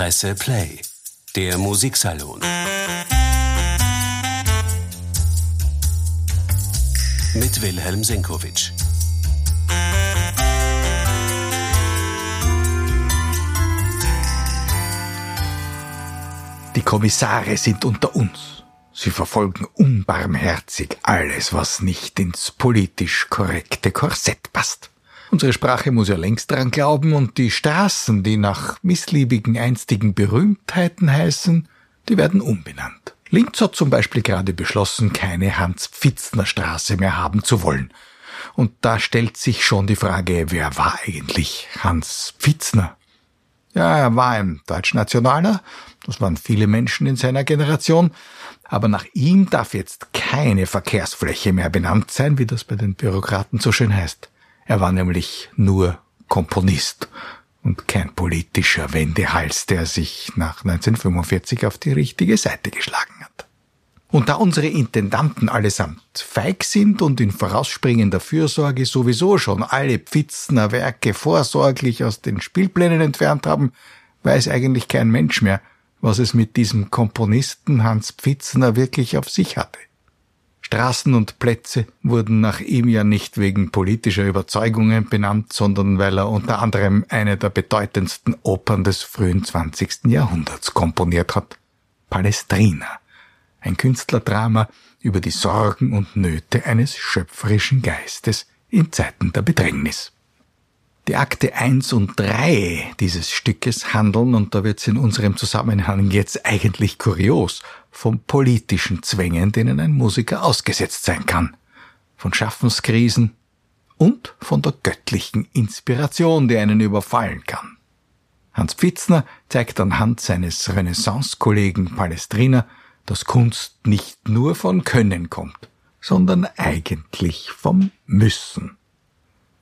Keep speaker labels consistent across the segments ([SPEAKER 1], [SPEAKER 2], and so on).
[SPEAKER 1] Presse Play, der Musiksalon. Mit Wilhelm Senkowitsch.
[SPEAKER 2] Die Kommissare sind unter uns. Sie verfolgen unbarmherzig alles, was nicht ins politisch korrekte Korsett passt. Unsere Sprache muss ja längst daran glauben und die Straßen, die nach missliebigen einstigen Berühmtheiten heißen, die werden umbenannt. Linz hat zum Beispiel gerade beschlossen, keine Hans-Pfitzner-Straße mehr haben zu wollen. Und da stellt sich schon die Frage, wer war eigentlich Hans Pfitzner? Ja, er war ein Deutschnationaler, das waren viele Menschen in seiner Generation, aber nach ihm darf jetzt keine Verkehrsfläche mehr benannt sein, wie das bei den Bürokraten so schön heißt. Er war nämlich nur Komponist und kein politischer Wendehals, der sich nach 1945 auf die richtige Seite geschlagen hat. Und da unsere Intendanten allesamt feig sind und in vorausspringender Fürsorge sowieso schon alle Pfitzner Werke vorsorglich aus den Spielplänen entfernt haben, weiß eigentlich kein Mensch mehr, was es mit diesem Komponisten Hans Pfitzner wirklich auf sich hatte. Straßen und Plätze wurden nach ihm ja nicht wegen politischer Überzeugungen benannt, sondern weil er unter anderem eine der bedeutendsten Opern des frühen 20. Jahrhunderts komponiert hat. Palestrina, ein Künstlerdrama über die Sorgen und Nöte eines schöpferischen Geistes in Zeiten der Bedrängnis. Die Akte 1 und 3 dieses Stückes handeln, und da wird's in unserem Zusammenhang jetzt eigentlich kurios, von politischen Zwängen, denen ein Musiker ausgesetzt sein kann, von Schaffenskrisen und von der göttlichen Inspiration, die einen überfallen kann. Hans Pfitzner zeigt anhand seines Renaissance-Kollegen Palestrina, dass Kunst nicht nur von Können kommt, sondern eigentlich vom Müssen.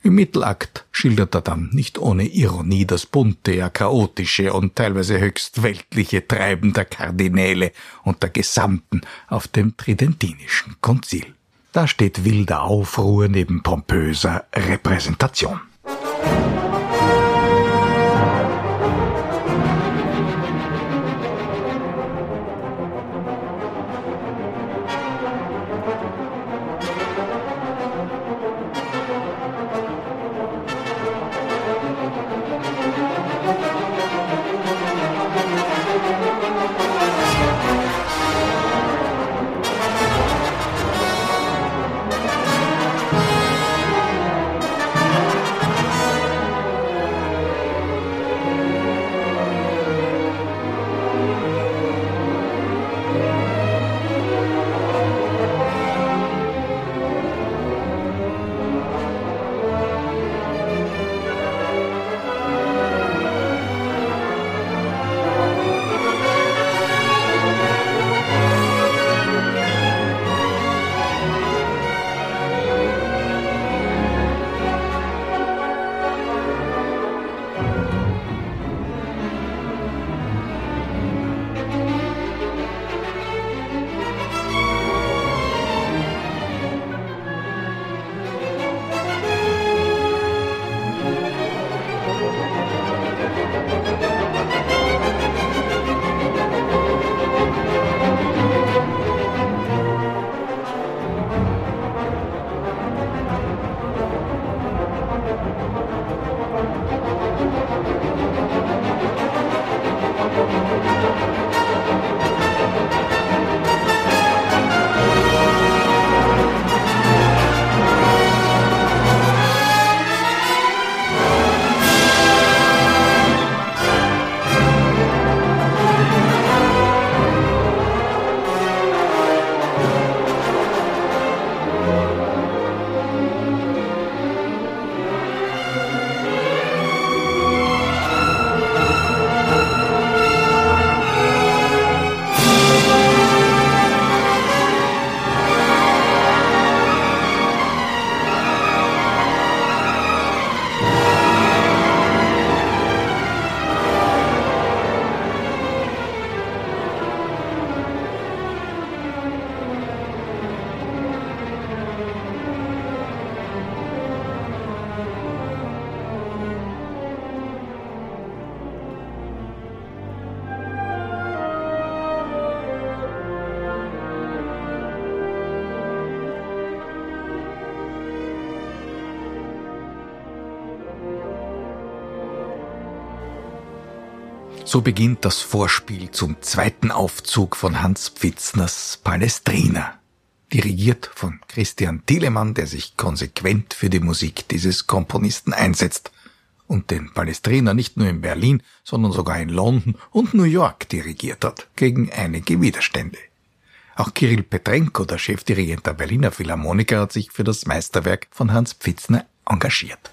[SPEAKER 2] Im Mittelakt schildert er dann nicht ohne Ironie das bunte, ja chaotische und teilweise höchst weltliche Treiben der Kardinäle und der Gesamten auf dem Tridentinischen Konzil. Da steht wilder Aufruhr neben pompöser Repräsentation. So beginnt das Vorspiel zum zweiten Aufzug von Hans Pfitzners Palestrina, dirigiert von Christian Thielemann, der sich konsequent für die Musik dieses Komponisten einsetzt und den Palestrina nicht nur in Berlin, sondern sogar in London und New York dirigiert hat, gegen einige Widerstände. Auch Kirill Petrenko, der Chefdirigent der Berliner Philharmoniker, hat sich für das Meisterwerk von Hans Pfitzner engagiert.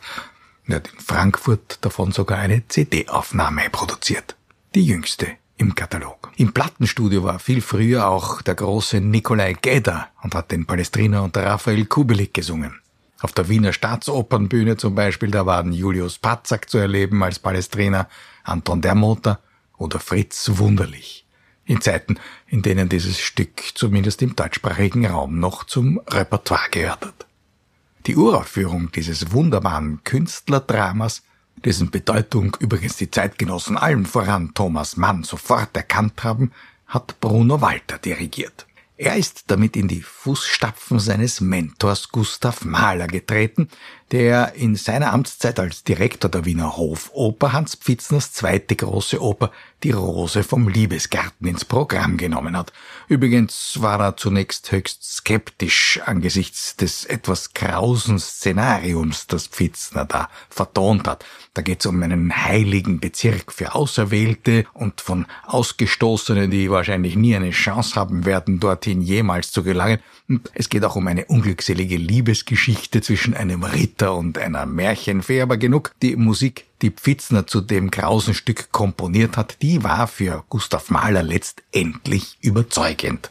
[SPEAKER 2] Er hat in Frankfurt davon sogar eine CD-Aufnahme produziert die jüngste im Katalog. Im Plattenstudio war viel früher auch der große Nikolai Gedda und hat den Palestrina unter Raphael Kubelik gesungen. Auf der Wiener Staatsopernbühne zum Beispiel, da waren Julius Patzak zu erleben als Palestrina, Anton Dermoter oder Fritz Wunderlich. In Zeiten, in denen dieses Stück zumindest im deutschsprachigen Raum noch zum Repertoire gehört hat. Die Uraufführung dieses wunderbaren Künstlerdramas dessen Bedeutung übrigens die Zeitgenossen allen voran Thomas Mann sofort erkannt haben, hat Bruno Walter dirigiert. Er ist damit in die Fußstapfen seines Mentors Gustav Mahler getreten, der in seiner Amtszeit als Direktor der Wiener Hofoper Hans Pfitzners zweite große Oper Die Rose vom Liebesgarten ins Programm genommen hat. Übrigens war er zunächst höchst skeptisch angesichts des etwas krausen Szenariums, das Pfitzner da vertont hat. Da geht es um einen heiligen Bezirk für Auserwählte und von Ausgestoßenen, die wahrscheinlich nie eine Chance haben werden, dorthin jemals zu gelangen. Und es geht auch um eine unglückselige Liebesgeschichte zwischen einem Ritter und einer Märchenfee, aber genug. Die Musik, die Pfitzner zu dem grausen Stück komponiert hat, die war für Gustav Mahler letztendlich überzeugend.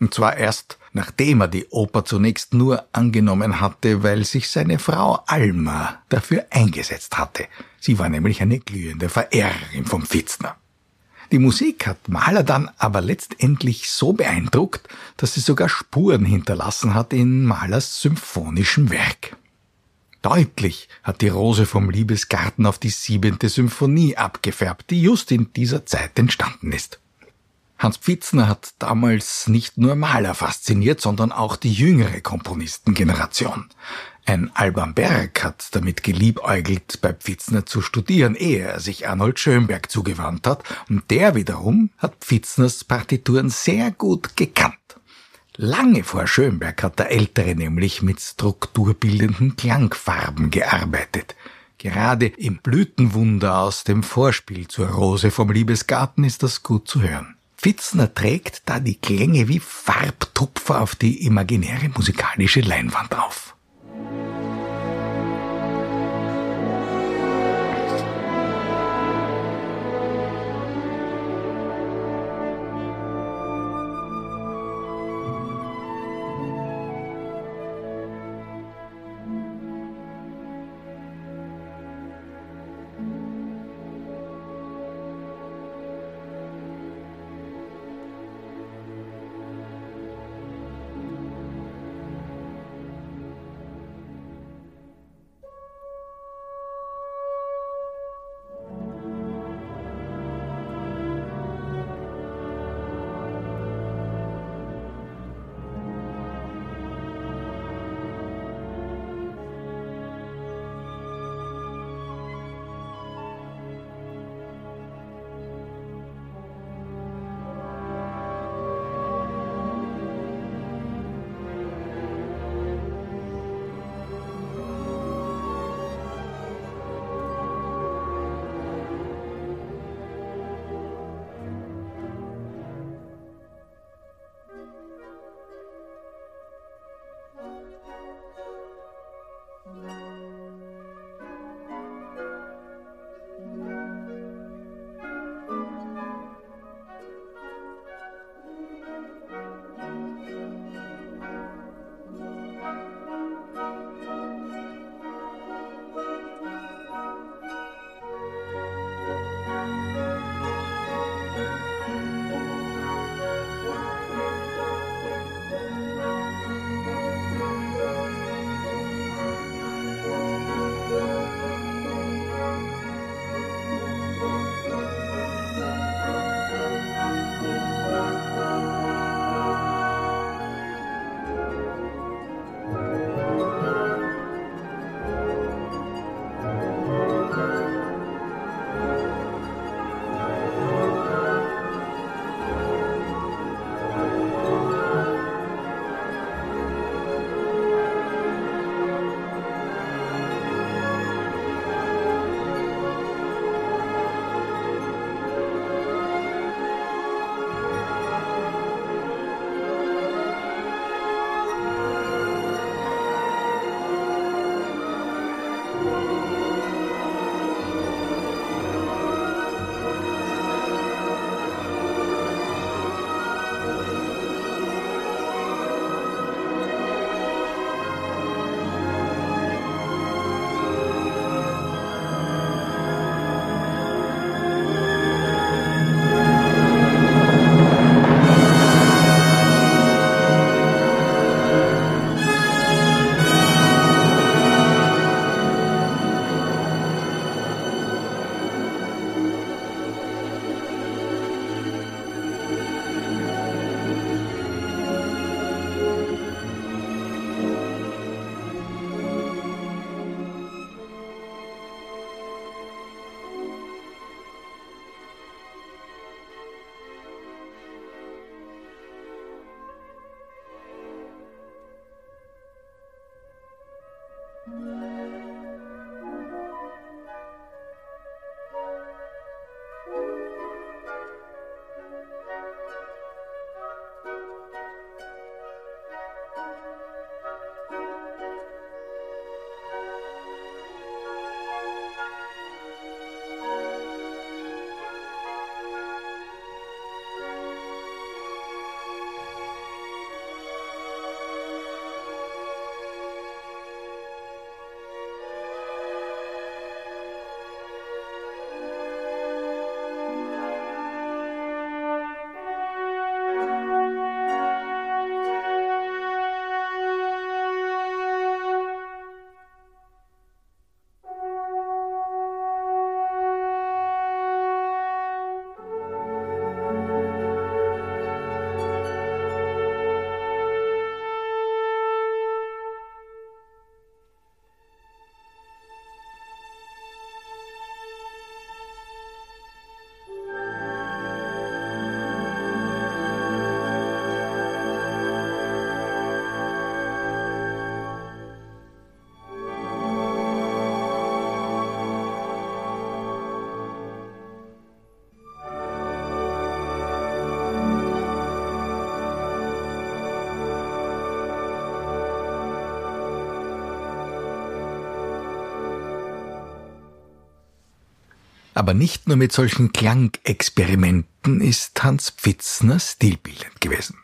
[SPEAKER 2] Und zwar erst nachdem er die Oper zunächst nur angenommen hatte, weil sich seine Frau Alma dafür eingesetzt hatte. Sie war nämlich eine glühende Verehrerin vom Pfitzner. Die Musik hat Mahler dann aber letztendlich so beeindruckt, dass sie sogar Spuren hinterlassen hat in Mahlers symphonischem Werk. Deutlich hat die Rose vom Liebesgarten auf die siebente Symphonie abgefärbt, die just in dieser Zeit entstanden ist. Hans Pfitzner hat damals nicht nur Maler fasziniert, sondern auch die jüngere Komponistengeneration. Ein Alban Berg hat damit geliebäugelt, bei Pfitzner zu studieren, ehe er sich Arnold Schönberg zugewandt hat, und der wiederum hat Pfitzners Partituren sehr gut gekannt. Lange vor Schönberg hat der Ältere nämlich mit strukturbildenden Klangfarben gearbeitet. Gerade im Blütenwunder aus dem Vorspiel zur Rose vom Liebesgarten ist das gut zu hören. Pfitzner trägt da die Klänge wie Farbtupfer auf die imaginäre musikalische Leinwand auf. Aber nicht nur mit solchen Klangexperimenten ist Hans Pfitzner stilbildend gewesen.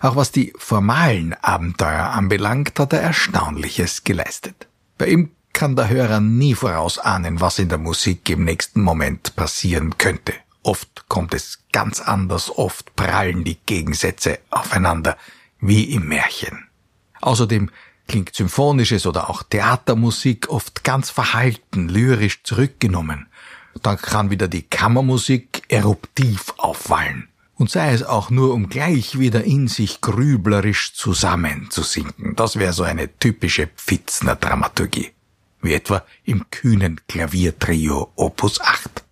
[SPEAKER 2] Auch was die formalen Abenteuer anbelangt, hat er Erstaunliches geleistet. Bei ihm kann der Hörer nie vorausahnen, was in der Musik im nächsten Moment passieren könnte. Oft kommt es ganz anders, oft prallen die Gegensätze aufeinander, wie im Märchen. Außerdem klingt symphonisches oder auch Theatermusik oft ganz verhalten, lyrisch zurückgenommen. Dann kann wieder die Kammermusik eruptiv aufwallen. Und sei es auch nur, um gleich wieder in sich grüblerisch zusammenzusinken. Das wäre so eine typische Pfitzner Dramaturgie. Wie etwa im kühnen Klaviertrio Opus 8.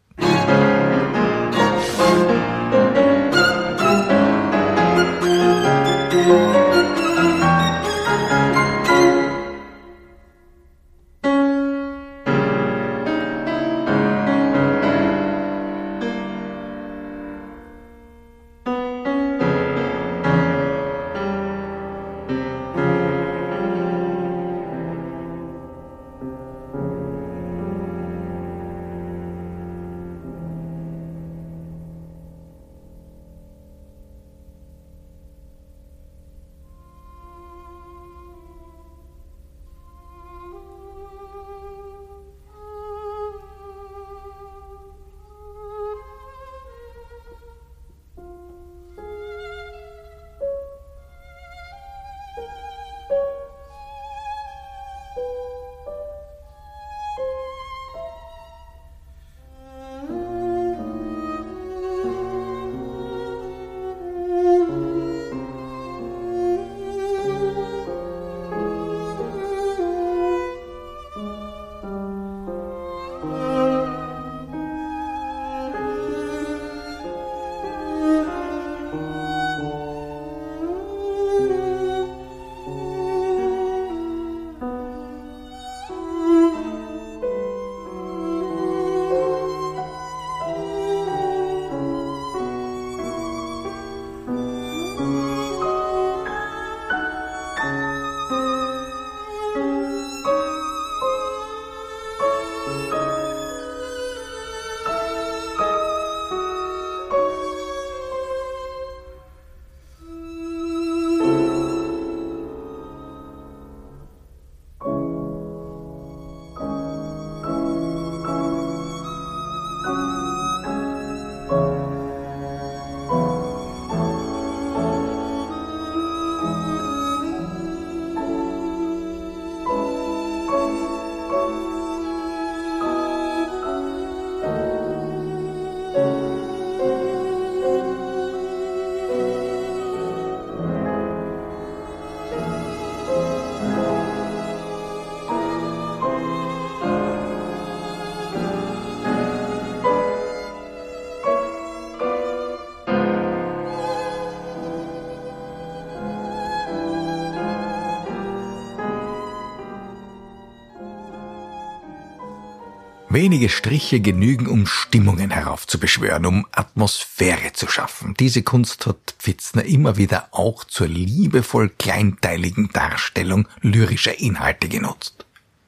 [SPEAKER 2] Wenige Striche genügen, um Stimmungen heraufzubeschwören, um Atmosphäre zu schaffen. Diese Kunst hat Pfitzner immer wieder auch zur liebevoll kleinteiligen Darstellung lyrischer Inhalte genutzt.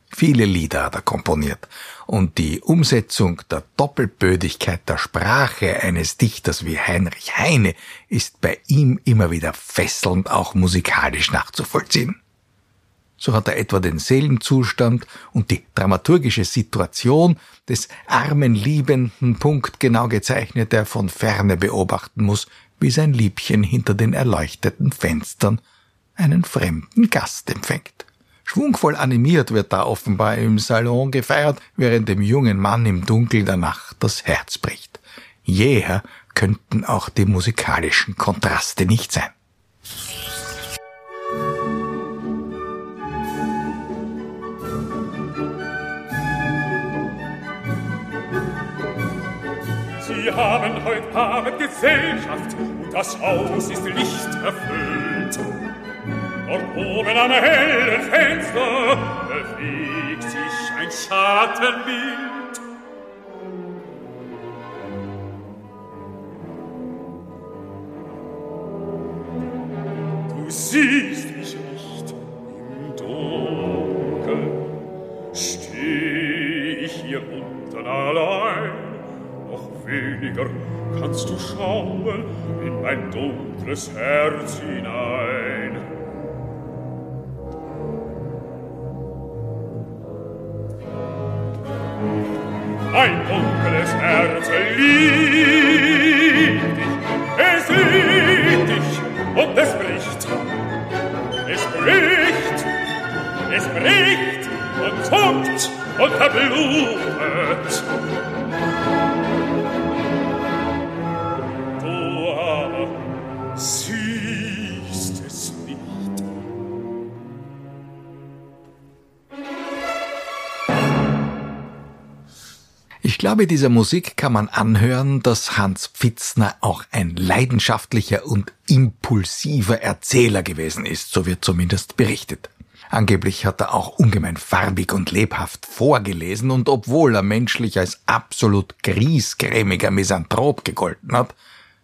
[SPEAKER 2] Viele Lieder hat er komponiert und die Umsetzung der Doppelbödigkeit der Sprache eines Dichters wie Heinrich Heine ist bei ihm immer wieder fesselnd auch musikalisch nachzuvollziehen. So hat er etwa den Seelenzustand und die dramaturgische Situation des armen Liebenden punktgenau gezeichnet, der von ferne beobachten muss, wie sein Liebchen hinter den erleuchteten Fenstern einen fremden Gast empfängt. Schwungvoll animiert wird da offenbar im Salon gefeiert, während dem jungen Mann im Dunkel der Nacht das Herz bricht. Jäher könnten auch die musikalischen Kontraste nicht sein.
[SPEAKER 3] Sie haben heute Abend Gesellschaft und das Haus ist lichterfüllt. Und oben am hellen Fenster bewegt sich ein Schattenbild. Du mein dunkles Herz hinein.
[SPEAKER 2] Ich glaube, dieser Musik kann man anhören, dass Hans Pfitzner auch ein leidenschaftlicher und impulsiver Erzähler gewesen ist, so wird zumindest berichtet. Angeblich hat er auch ungemein farbig und lebhaft vorgelesen und obwohl er menschlich als absolut griesgrämiger Misanthrop gegolten hat,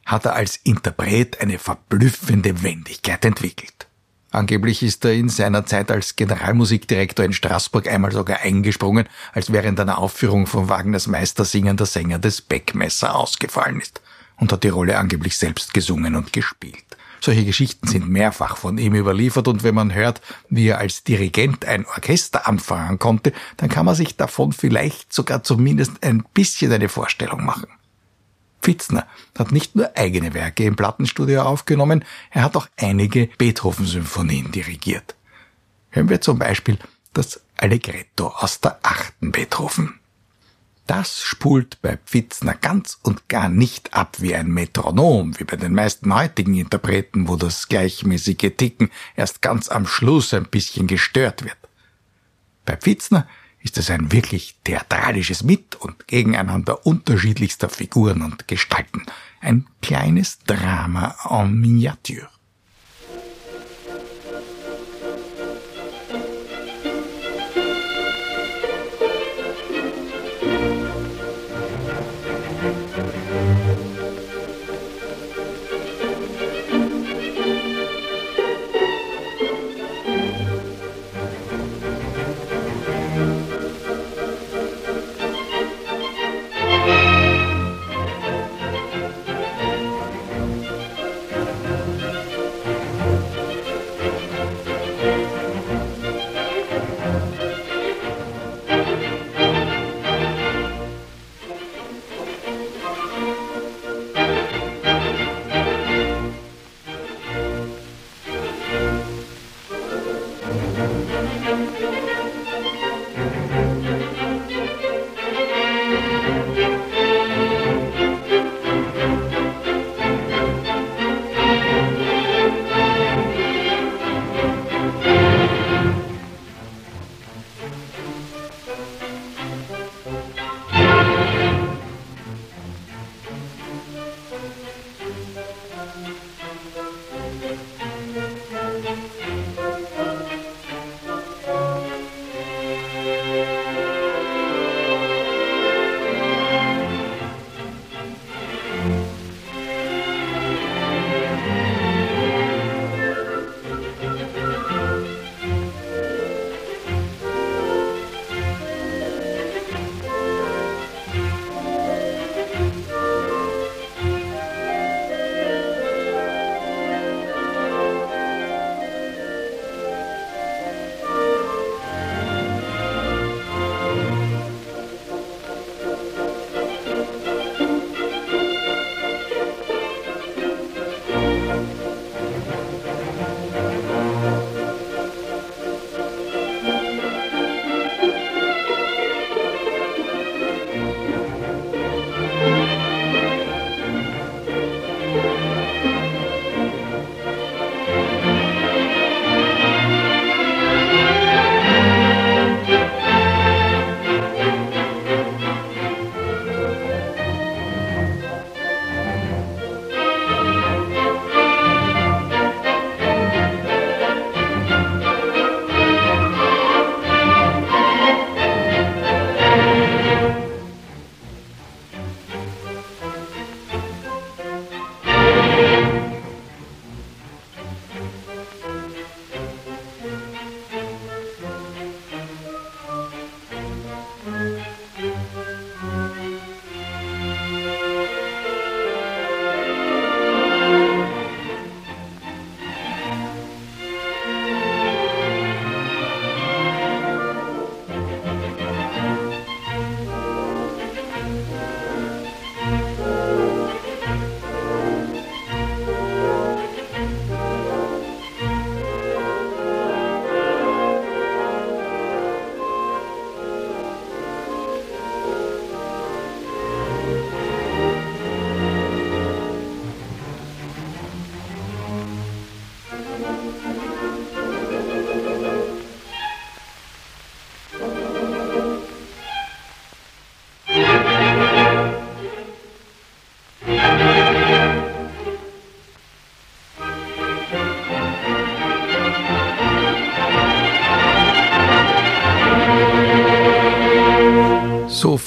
[SPEAKER 2] hat er als Interpret eine verblüffende Wendigkeit entwickelt. Angeblich ist er in seiner Zeit als Generalmusikdirektor in Straßburg einmal sogar eingesprungen, als während einer Aufführung von Wagners Meistersingen der Sänger des Beckmesser ausgefallen ist und hat die Rolle angeblich selbst gesungen und gespielt. Solche Geschichten sind mehrfach von ihm überliefert und wenn man hört, wie er als Dirigent ein Orchester anfangen konnte, dann kann man sich davon vielleicht sogar zumindest ein bisschen eine Vorstellung machen. Pfitzner hat nicht nur eigene Werke im Plattenstudio aufgenommen, er hat auch einige Beethoven-Symphonien dirigiert. Hören wir zum Beispiel das Allegretto aus der achten Beethoven. Das spult bei Pfitzner ganz und gar nicht ab wie ein Metronom, wie bei den meisten heutigen Interpreten, wo das gleichmäßige Ticken erst ganz am Schluss ein bisschen gestört wird. Bei Pfitzner ist es ein wirklich theatralisches Mit- und Gegeneinander unterschiedlichster Figuren und Gestalten, ein kleines Drama en Miniature.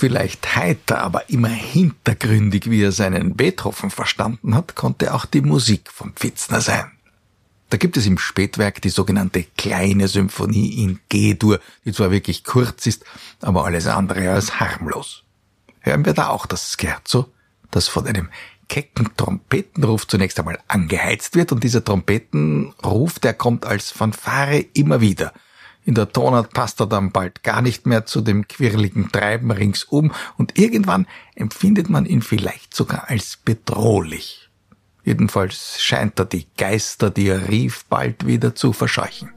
[SPEAKER 2] Vielleicht heiter, aber immer hintergründig, wie er seinen Beethoven verstanden hat, konnte auch die Musik von Pfitzner sein. Da gibt es im Spätwerk die sogenannte kleine Symphonie in G-Dur, die zwar wirklich kurz ist, aber alles andere als harmlos. Hören wir da auch das Scherzo, das von einem kecken Trompetenruf zunächst einmal angeheizt wird und dieser Trompetenruf, der kommt als Fanfare immer wieder. In der Tonart passt er dann bald gar nicht mehr zu dem quirligen Treiben ringsum und irgendwann empfindet man ihn vielleicht sogar als bedrohlich. Jedenfalls scheint er die Geister, die er rief, bald wieder zu verscheuchen.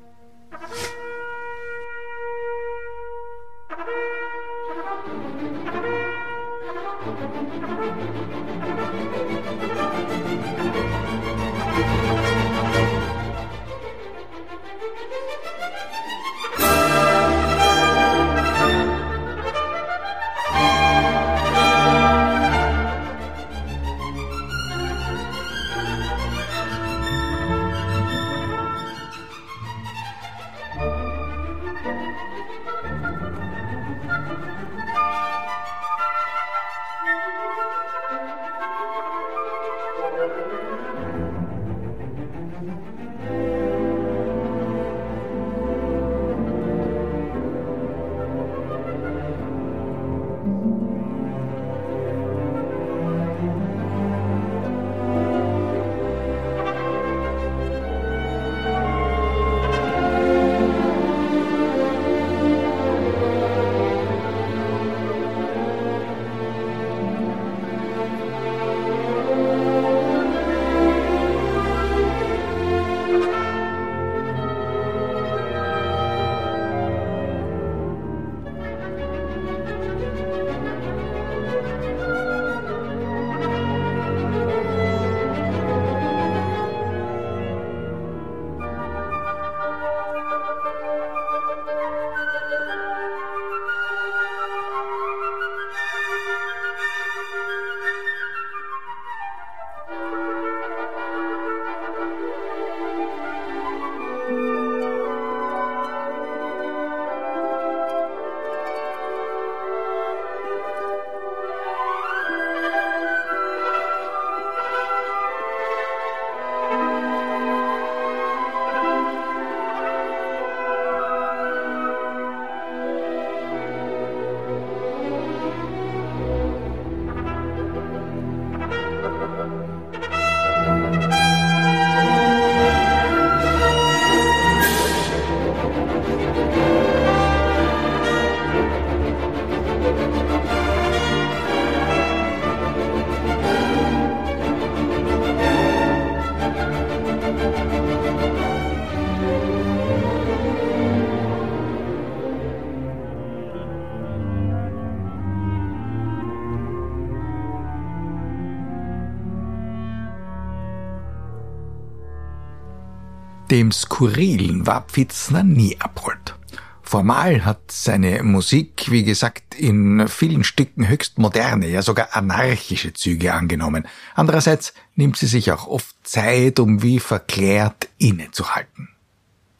[SPEAKER 2] Dem Skurrilen war Pfitzner nie abhold. Formal hat seine Musik, wie gesagt, in vielen Stücken höchst moderne, ja sogar anarchische Züge angenommen. Andererseits nimmt sie sich auch oft Zeit, um wie verklärt innezuhalten.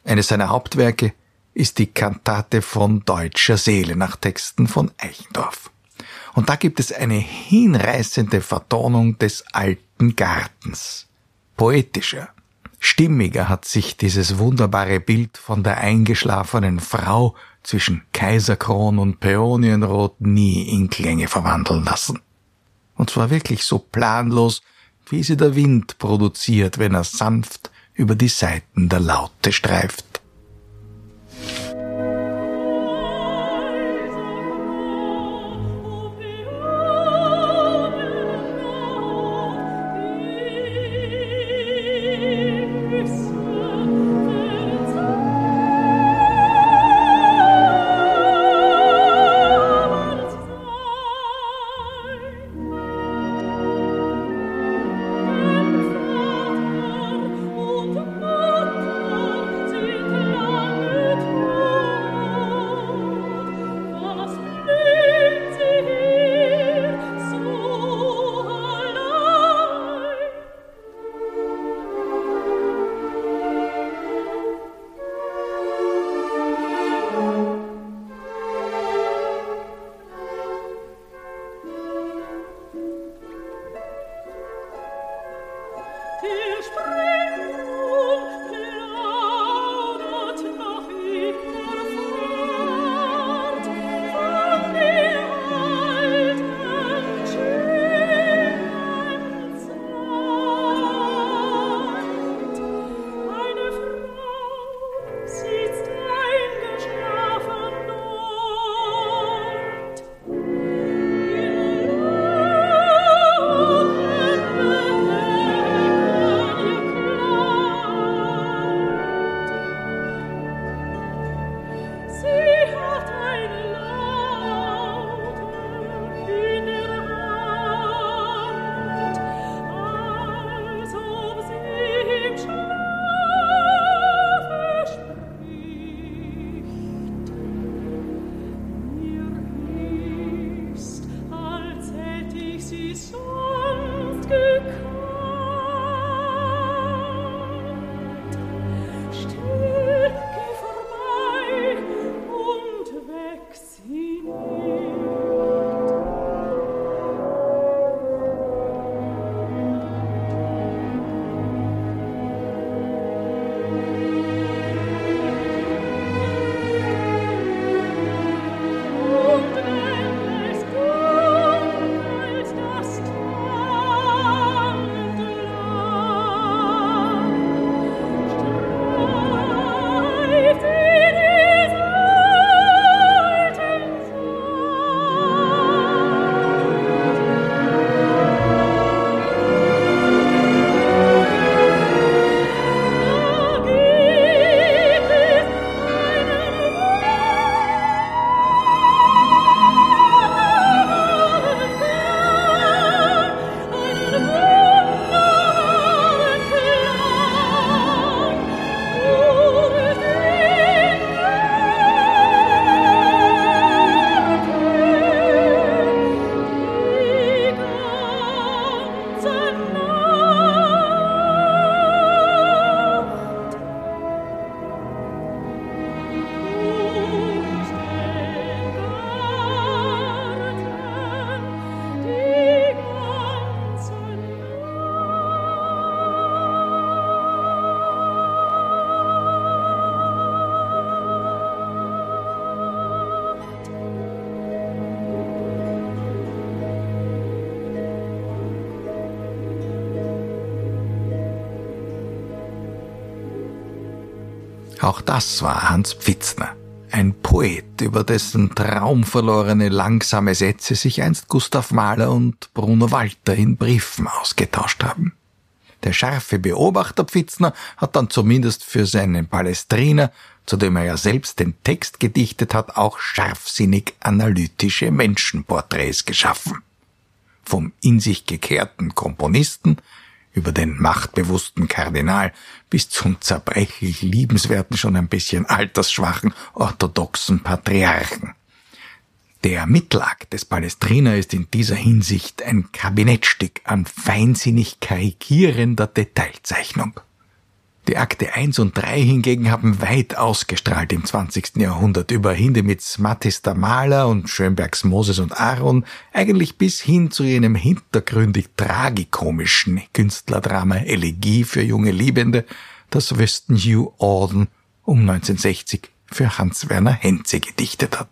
[SPEAKER 2] Eines seiner Hauptwerke ist die Kantate von deutscher Seele nach Texten von Eichendorff. Und da gibt es eine hinreißende Vertonung des alten Gartens. Poetischer, Stimmiger hat sich dieses wunderbare Bild von der eingeschlafenen Frau zwischen Kaiserkron und Päonienrot nie in Klänge verwandeln lassen. Und zwar wirklich so planlos, wie sie der Wind produziert, wenn er sanft über die Saiten der Laute streift. Auch das war Hans Pfitzner, ein Poet, über dessen traumverlorene langsame Sätze sich einst Gustav Mahler und Bruno Walter in Briefen ausgetauscht haben. Der scharfe Beobachter Pfitzner hat dann zumindest für seinen Palestriner, zu dem er ja selbst den Text gedichtet hat, auch scharfsinnig analytische Menschenporträts geschaffen. Vom in sich gekehrten Komponisten über den machtbewussten Kardinal bis zum zerbrechlich liebenswerten, schon ein bisschen altersschwachen orthodoxen Patriarchen. Der Mittelakt des Palestriner ist in dieser Hinsicht ein Kabinettstück an feinsinnig karikierender Detailzeichnung. Die Akte 1 und 3 hingegen haben weit ausgestrahlt im 20. Jahrhundert über Hindemiths Mattis der Maler und Schönbergs Moses und Aaron, eigentlich bis hin zu jenem hintergründig tragikomischen Künstlerdrama Elegie für junge Liebende, das Weston Hugh Auden um 1960 für Hans-Werner Henze gedichtet hat.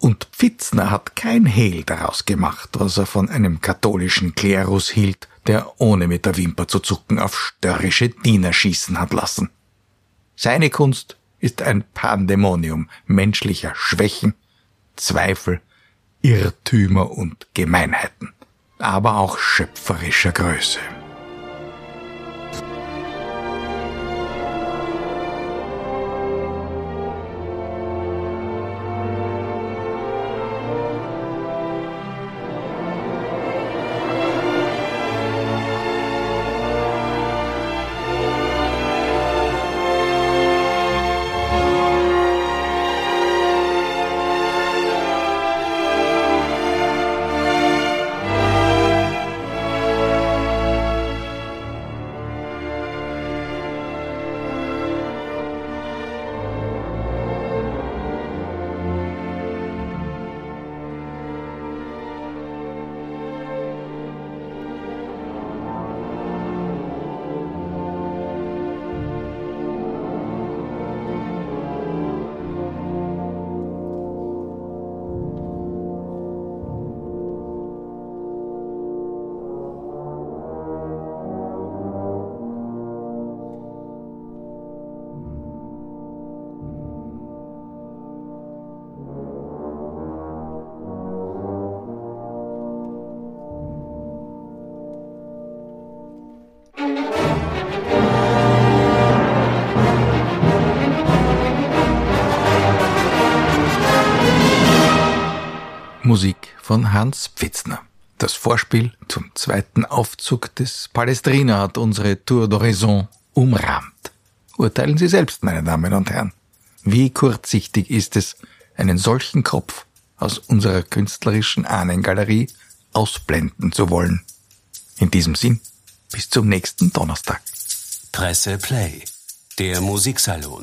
[SPEAKER 2] Und Pfitzner hat kein Hehl daraus gemacht, was er von einem katholischen Klerus hielt, der ohne mit der Wimper zu zucken auf störrische Diener schießen hat lassen. Seine Kunst ist ein Pandemonium menschlicher Schwächen, Zweifel, Irrtümer und Gemeinheiten, aber auch schöpferischer Größe. Von Hans Pfitzner. Das Vorspiel zum zweiten Aufzug des Palestrina hat unsere Tour d'Horizon umrahmt. Urteilen Sie selbst, meine Damen und Herren. Wie kurzsichtig ist es, einen solchen Kopf aus unserer künstlerischen Ahnengalerie ausblenden zu wollen. In diesem Sinn, bis zum nächsten Donnerstag.
[SPEAKER 1] Presse Play, der Musiksalon.